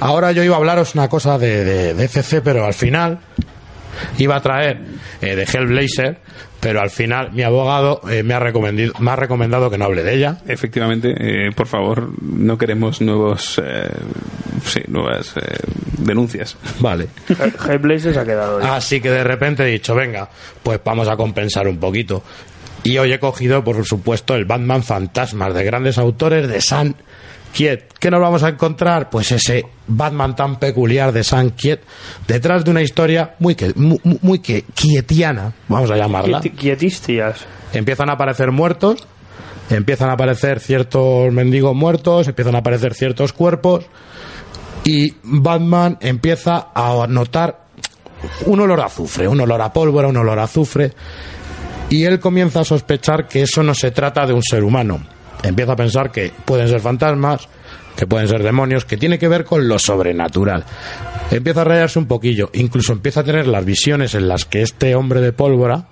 Ahora yo iba a hablaros una cosa de, de, de FC, pero al final iba a traer eh, de Hellblazer, pero al final mi abogado eh, me, ha recomendado, me ha recomendado que no hable de ella. Efectivamente, eh, por favor, no queremos nuevos, eh, sí, nuevas eh, denuncias. Vale. Hellblazer se ha quedado. ahí. Así que de repente he dicho, venga, pues vamos a compensar un poquito. Y hoy he cogido, por supuesto, el Batman Fantasmas de grandes autores de San Kiet. ¿Qué nos vamos a encontrar? Pues ese Batman tan peculiar de San Kiet, detrás de una historia muy, que, muy, muy que quietiana, vamos a llamarla. Quieti- Quietistias. Empiezan a aparecer muertos, empiezan a aparecer ciertos mendigos muertos, empiezan a aparecer ciertos cuerpos, y Batman empieza a notar un olor a azufre, un olor a pólvora, un olor a azufre, y él comienza a sospechar que eso no se trata de un ser humano. Empieza a pensar que pueden ser fantasmas, que pueden ser demonios, que tiene que ver con lo sobrenatural. Empieza a rayarse un poquillo, incluso empieza a tener las visiones en las que este hombre de pólvora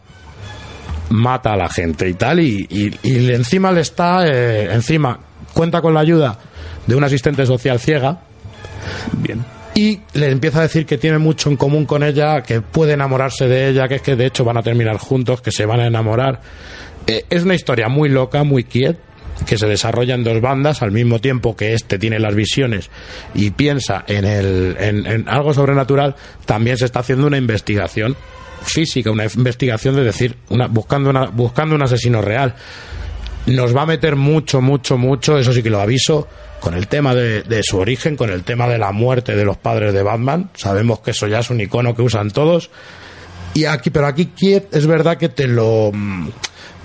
mata a la gente y tal, y, y- y encima le está, eh, encima cuenta con la ayuda de un asistente social ciega, Bien. y le empieza a decir que tiene mucho en común con ella, que puede enamorarse de ella, que es que de hecho van a terminar juntos, que se van a enamorar. Eh, es una historia muy loca, muy quiet, que se desarrolla en dos bandas al mismo tiempo que este tiene las visiones y piensa en, el, en, algo sobrenatural, también se está haciendo una investigación física, una investigación de decir, una, buscando, una, buscando un asesino real nos va a meter mucho, mucho, mucho, eso sí que lo aviso, con el tema de, su origen, con el tema de la muerte de los padres de Batman. Sabemos que eso ya es un icono que usan todos. Y aquí, pero aquí es verdad que te lo mm,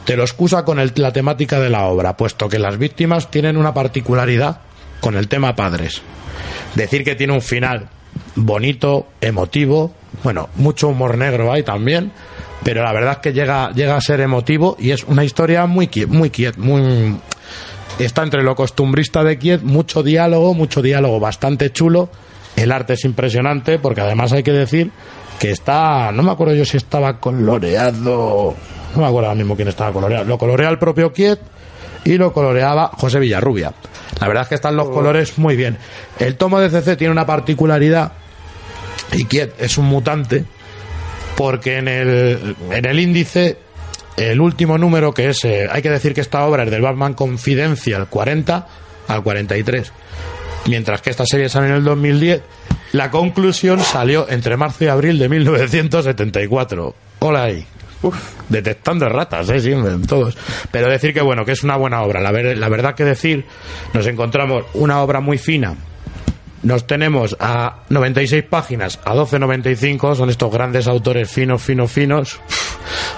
te lo excusa con el- la temática de la obra, puesto que las víctimas tienen una particularidad con el tema padres. Decir que tiene un final bonito, emotivo, bueno, mucho humor negro hay también, pero la verdad es que llega, llega a ser emotivo y es una historia muy quiet, muy quiet, muy está entre lo costumbrista de Kiev, mucho diálogo, mucho diálogo bastante chulo. El arte es impresionante porque además hay que decir que está, no me acuerdo yo si estaba coloreado, no me acuerdo ahora mismo quién estaba coloreado. Lo colorea el propio Kiev y lo coloreaba José Villarrubia. La verdad es que están los colores muy bien. El tomo de CC tiene una particularidad y Kiev es un mutante porque en el, en el índice el último número que es, eh, hay que decir que esta obra es del Batman Confidential 40 al 43, mientras que esta serie sale en el 2010, la conclusión salió entre marzo y abril de 1974. Hola ahí. Detectando ratas, ¿eh? siempre, todos. Pero decir que bueno, que es una buena obra. La, ver- la verdad que decir, nos encontramos una obra muy fina, nos tenemos a 96 páginas, a 12.95, son estos grandes autores finos, finos, finos.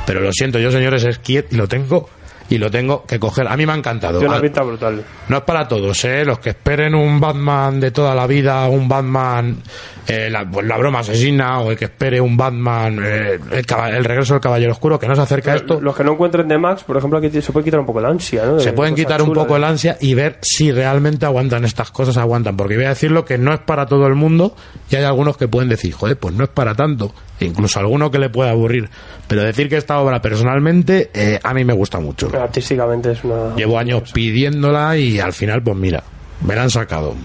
Pero lo siento, yo señores es Kiet y lo tengo y lo tengo que coger. A mí me ha encantado. Tiene una Ah, pinta brutal. No es para todos, ¿eh? Los que esperen un Batman de toda la vida, un Batman, eh, la, pues la broma asesina, o el que espere un Batman, eh, el, el regreso del Caballero Oscuro, que no se acerca a esto. Los que no encuentren de Max, por ejemplo, aquí se puede quitar un poco la ansia, ¿no? De se pueden quitar un poco de- el ansia y ver si realmente aguantan estas cosas, aguantan. Porque voy a decirlo que no es para todo el mundo y hay algunos que pueden decir, joder, pues no es para tanto. E incluso alguno que le pueda aburrir. Pero decir que esta obra personalmente eh, a mí me gusta mucho. Artísticamente es una... Llevo años pidiéndola y al final, pues mira, me la han sacado.